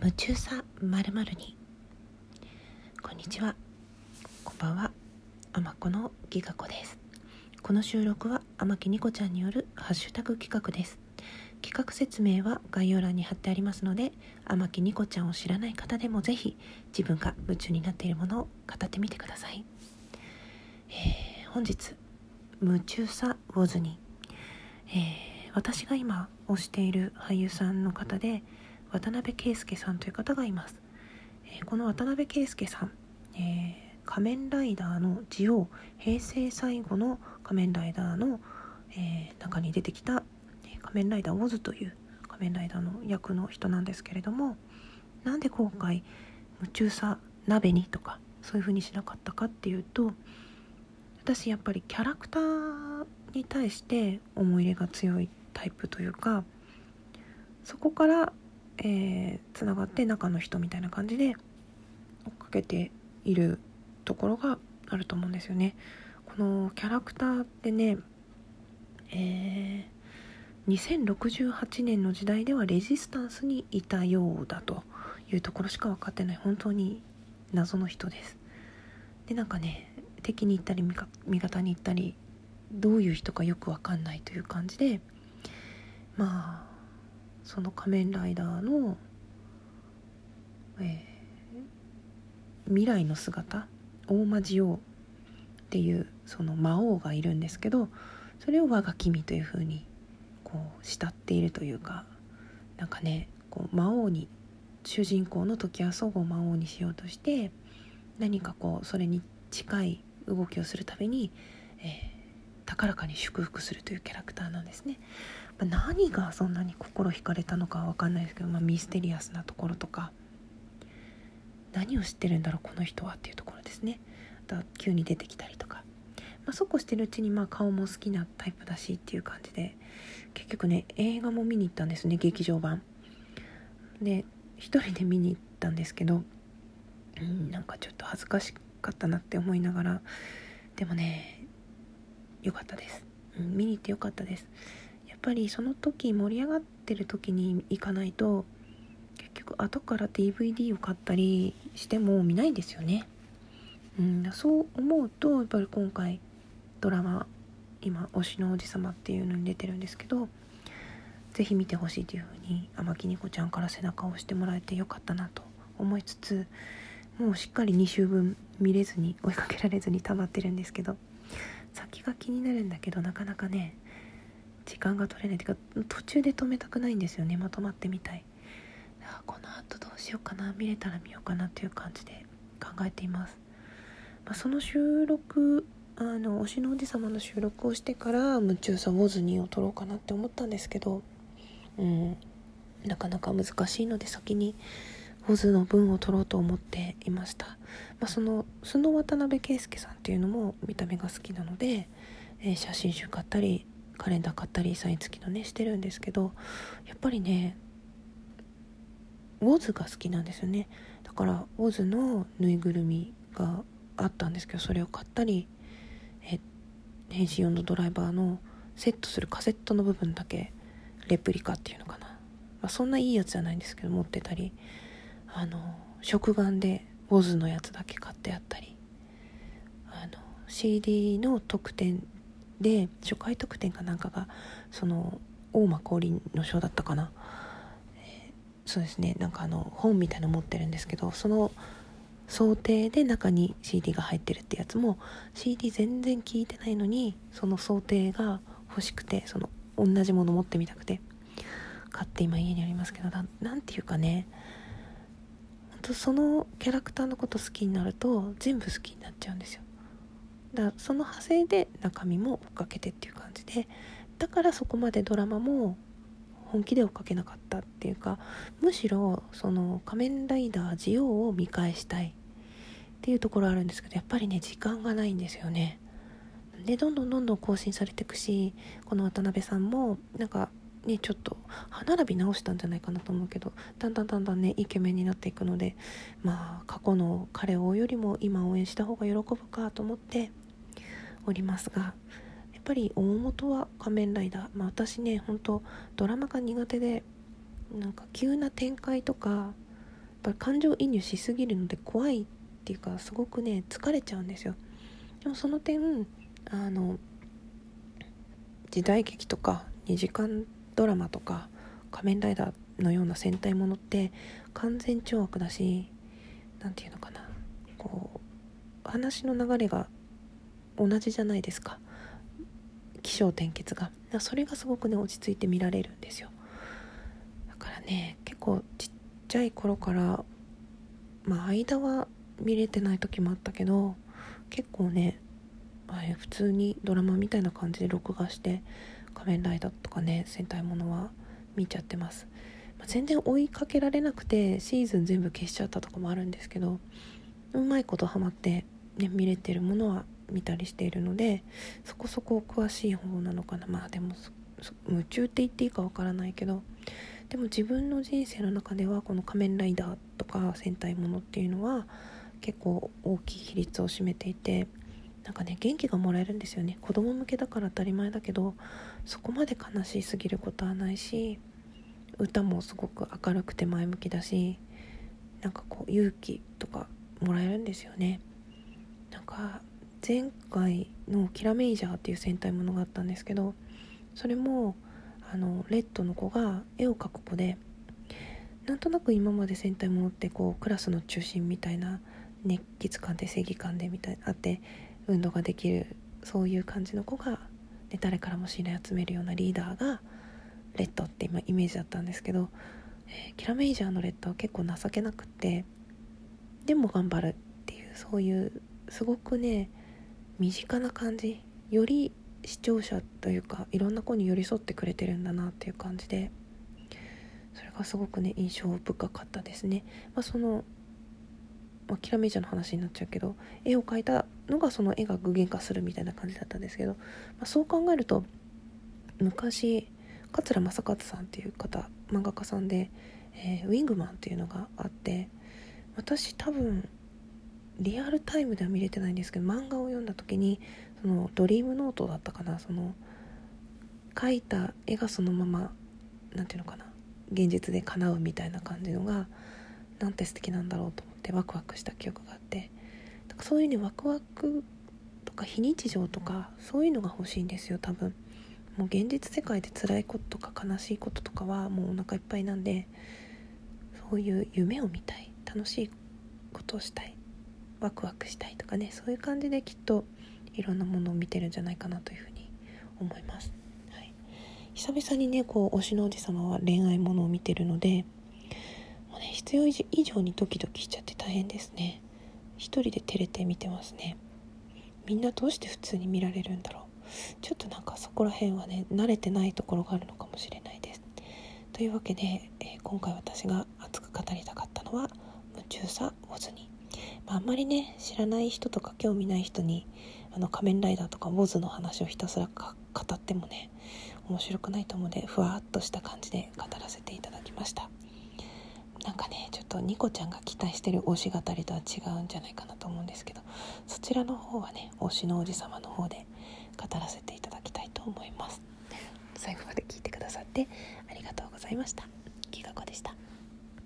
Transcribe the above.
夢中さまるまるに。こんにちは。こんばんは。あまこのギガ子です。この収録は天木ニコちゃんによるハッシュタグ企画です。企画説明は概要欄に貼ってありますので天木ニコちゃんを知らない方でもぜひ自分が夢中になっているものを語ってみてください、えー、本日夢中さウォズに、えー、私が今推している俳優さんの方で渡辺圭介さんという方がいます、えー、この渡辺圭介さん、えー、仮面ライダーのジオ平成最後の仮面ライダーの、えー、中に出てきた仮面ライダーオズという仮面ライダーの役の人なんですけれどもなんで今回夢中さ鍋にとかそういう風にしなかったかっていうと私やっぱりキャラクターに対して思い入れが強いタイプというかそこからえー、つながって中の人みたいな感じで追っかけているところがあると思うんですよね。このキャラクターってね、えー、2068年の時代ではレジスタンスにいたようだというところしか分かってない本当に謎の人です。でなんかね敵に行ったり味方に行ったりどういう人かよく分かんないという感じでまあその仮面ライダーの、えー、未来の姿大魔ジオっていうその魔王がいるんですけどそれを我が君というふうにこう慕っているというかなんかねこう魔王に主人公の時は祖母を魔王にしようとして何かこうそれに近い動きをするたびに、えー、高らかに祝福するというキャラクターなんですね。何がそんなに心惹かれたのかは分かんないですけど、まあ、ミステリアスなところとか。何を知ってるんだろうこの人はっていうところですね。あと急に出てきたりとか、まあ、そうこうしてるうちにまあ顔も好きなタイプだしっていう感じで。結局ね映画も見に行ったんですね劇場版。で一人で見に行ったんですけどうんなんかちょっと恥ずかしかったなって思いながら。でもね良かったです、うん、見に行って良かったですやっぱりその時盛り上がってる時に行かないと結局後から DVD を買ったりしても見ないんですよね。うん、そう思うとやっぱり今回ドラマ今「推しの王子様」っていうのに出てるんですけど是非見てほしいというふうに天木ニコちゃんから背中を押してもらえてよかったなと思いつつもうしっかり2週分見れずに追いかけられずに溜まってるんですけど先が気になるんだけどなかなかね時間が取れないっていうか途中で止めたくないんですよねまとまってみたい。この後どうしようかな見れたら見ようかなっていう感じで考えています、まあ、その収録あの推しのおじ様の収録をしてから夢中さウォズニーを撮ろうかなって思ったんですけどうんなかなか難しいので先にウォズの分を取ろうと思っていました、まあ、その素の渡辺圭介さんっていうのも見た目が好きなので、えー、写真集買ったりカレンダー買ったりサイン付きのねしてるんですけどやっぱりねウォズが好きなんですよね。だからウォズのぬいぐるみがあったんですけどそれを買ったりえ変身用のドライバーのセットするカセットの部分だけレプリカっていうのかな、まあ、そんないいやつじゃないんですけど持ってたり。あの食玩でウォズのやつだけ買ってあったり。あの CD の特典で初回特典かなんかがその大間降臨の章だったかな、えー、そうですね。なんかあの本みたいの持ってるんですけどその想定で中に CD が入ってるってやつも CD 全然聞いてないのにその想定が欲しくてその同じもの持ってみたくて買って今家にありますけど何ていうかね。本当そのキャラクターのこと好きになると全部好きになっちゃうんですよ。だからその派生で中身も追っかけてっていう感じでだからそこまでドラマも本気で追っかけなかったっていうかむしろその仮面ライダージオウを見返したい。っていうところあるんですけどやっぱりね時間がないんですよね。でどんどんどんどん更新されていくしこの渡辺さんもなんかねちょっと歯並び直したんじゃないかなと思うけどだんだんだんだんねイケメンになっていくのでまあ過去の彼を追うよりも今応援した方が喜ぶかと思っておりますがやっぱり大元は仮面ライダー、まあ、私ね本当ドラマが苦手でなんか急な展開とかやっぱり感情移入しすぎるので怖いっていうかすごくね疲れちゃうんですよ。でもその点あの時代劇とか2時間ドラマとか仮面ライダーのような戦隊ものって完全懲悪だし何て言うのかな。こう話の流れが同じじゃないですか。起承転結が。それがすごくね落ち着いて見られるんですよ。だからね結構ちっちゃい頃からまあ間は見れてない時もあったけど結構ね普通にドラマみたいな感じで録画して仮面ライダーとかね戦隊ものは見ちゃってます、まあ、全然追いかけられなくてシーズン全部消しちゃったとかもあるんですけどうまいことハマって、ね、見れてるものは見たりしているのでそこそこ詳しい方なのかな。まあでも夢中って言っていいかわからないけどでも自分の人生の中ではこの仮面ライダーとか戦隊ものっていうのは結構大きい比率を占めていてなんかね元気がもらえるんですよね。子供向けだから当たり前だけどそこまで悲しすぎることはないし歌もすごく明るくて前向きだしなんかこう勇気とかもらえるんですよね。なんか前回の「キラメイジャー」っていう戦隊ものがあったんですけどそれもあのレッドの子が絵を描く子でなんとなく今まで戦隊ものってこうクラスの中心みたいな熱血感で正義感でみたいあって運動ができるそういう感じの子が、ね、誰からも信頼集めるようなリーダーがレッドって今イメージだったんですけど、えー、キラメイジャーのレッドは結構情けなくってでも頑張るっていうそういうすごくね身近な感じより視聴者というかいろんな子に寄り添ってくれてるんだなっていう感じでそれがすごくね印象深かったですね。まあ、そのまあ、キラメイジャーの話になっちゃうけど絵を描いたのがその絵が具現化するみたいな感じだったんですけど、まあ、そう考えると昔桂正和さんっていう方漫画家さんで、えー、ウィングマンっていうのがあって私多分リアルタイムでは見れてないんですけど漫画を読んだ時にそのドリームノートだったかなその描いた絵がそのまま何て言うのかな現実で叶うみたいな感じのがなんて素敵なんだろうと思って。ワクワクした記憶があってだからそういうねワクワクとか非日常とかそういうのが欲しいんですよ多分。もう現実世界で辛いこととか悲しいこととかはもうお腹いっぱいなんでそういう夢を見たい。楽しいことをしたい。ワクワクしたいとかねそういう感じできっといろんなものを見てるんじゃないかなというふうに思います、はい、久々にねこう推しのおじ様は恋愛ものを見てるので必要以上にドキドキしちゃって大変ですね。一人で照れて見てますね。みんなどうして普通に見られるんだろう。ちょっとなんかそこら辺はね慣れてないところがあるのかもしれないです。というわけで、えー、今回私が熱く語りたかったのは夢中さオズに、まあ、あんまりね知らない人とか興味ない人にあの仮面ライダーとかウォズの話をひたすら語ってもね面白くないと思うのでふわっとした感じで語らせていただきました。とニコちゃんが期待してる推し語りとは違うんじゃないかなと思うんですけどそちらの方はね推しのおじ様の方で語らせていただきたいと思います。最後まで聞いてくださってありがとうございました。きがこでした